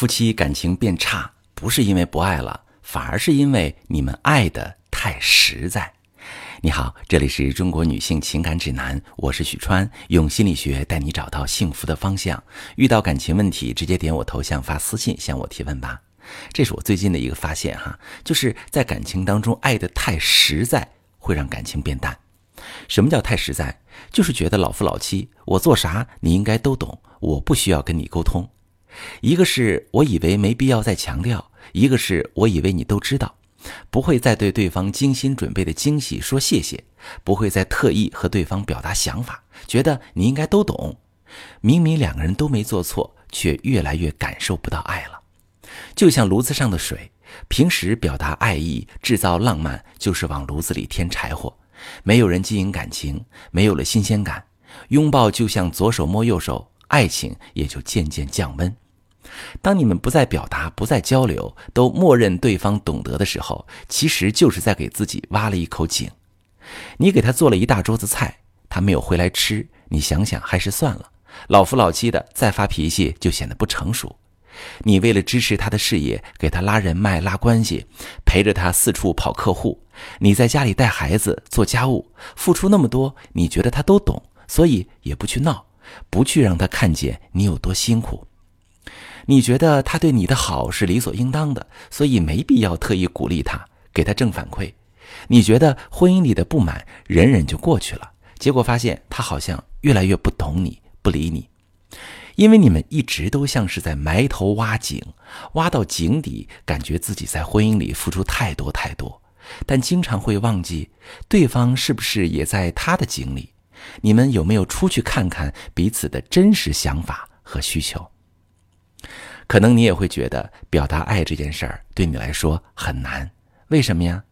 夫妻感情变差，不是因为不爱了，反而是因为你们爱的太实在。你好，这里是中国女性情感指南，我是许川，用心理学带你找到幸福的方向。遇到感情问题，直接点我头像发私信向我提问吧。这是我最近的一个发现哈，就是在感情当中爱的太实在，会让感情变淡。什么叫太实在？就是觉得老夫老妻，我做啥你应该都懂，我不需要跟你沟通。一个是我以为没必要再强调，一个是我以为你都知道，不会再对对方精心准备的惊喜说谢谢，不会再特意和对方表达想法，觉得你应该都懂。明明两个人都没做错，却越来越感受不到爱了。就像炉子上的水，平时表达爱意、制造浪漫，就是往炉子里添柴火，没有人经营感情，没有了新鲜感。拥抱就像左手摸右手，爱情也就渐渐降温。当你们不再表达、不再交流，都默认对方懂得的时候，其实就是在给自己挖了一口井。你给他做了一大桌子菜，他没有回来吃，你想想还是算了。老夫老妻的，再发脾气就显得不成熟。你为了支持他的事业，给他拉人脉、拉关系，陪着他四处跑客户。你在家里带孩子、做家务，付出那么多，你觉得他都懂，所以也不去闹，不去让他看见你有多辛苦。你觉得他对你的好是理所应当的，所以没必要特意鼓励他，给他正反馈。你觉得婚姻里的不满忍忍就过去了，结果发现他好像越来越不懂你，不理你，因为你们一直都像是在埋头挖井，挖到井底，感觉自己在婚姻里付出太多太多，但经常会忘记对方是不是也在他的井里。你们有没有出去看看彼此的真实想法和需求？可能你也会觉得表达爱这件事儿对你来说很难，为什么呀？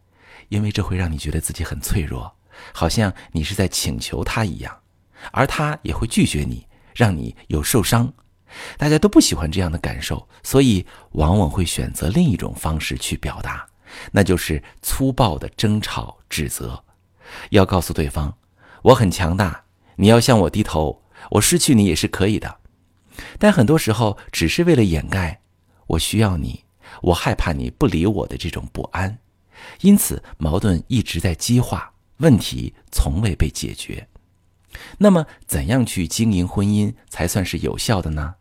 因为这会让你觉得自己很脆弱，好像你是在请求他一样，而他也会拒绝你，让你有受伤。大家都不喜欢这样的感受，所以往往会选择另一种方式去表达，那就是粗暴的争吵、指责。要告诉对方，我很强大，你要向我低头，我失去你也是可以的。但很多时候只是为了掩盖我需要你，我害怕你不理我的这种不安，因此矛盾一直在激化，问题从未被解决。那么，怎样去经营婚姻才算是有效的呢？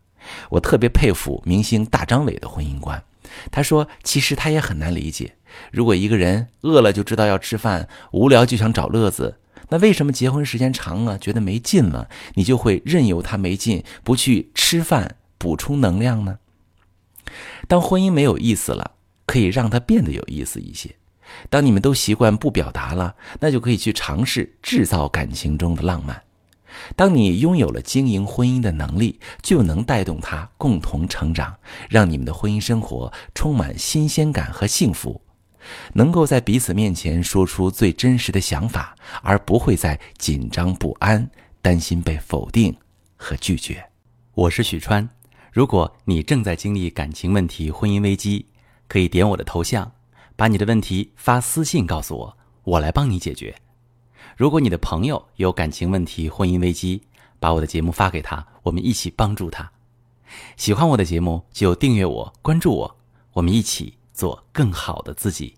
我特别佩服明星大张伟的婚姻观。他说：“其实他也很难理解，如果一个人饿了就知道要吃饭，无聊就想找乐子。”那为什么结婚时间长了，觉得没劲了，你就会任由他没劲，不去吃饭补充能量呢？当婚姻没有意思了，可以让它变得有意思一些。当你们都习惯不表达了，那就可以去尝试制造感情中的浪漫。当你拥有了经营婚姻的能力，就能带动他共同成长，让你们的婚姻生活充满新鲜感和幸福。能够在彼此面前说出最真实的想法，而不会再紧张不安、担心被否定和拒绝。我是许川，如果你正在经历感情问题、婚姻危机，可以点我的头像，把你的问题发私信告诉我，我来帮你解决。如果你的朋友有感情问题、婚姻危机，把我的节目发给他，我们一起帮助他。喜欢我的节目就订阅我、关注我，我们一起做更好的自己。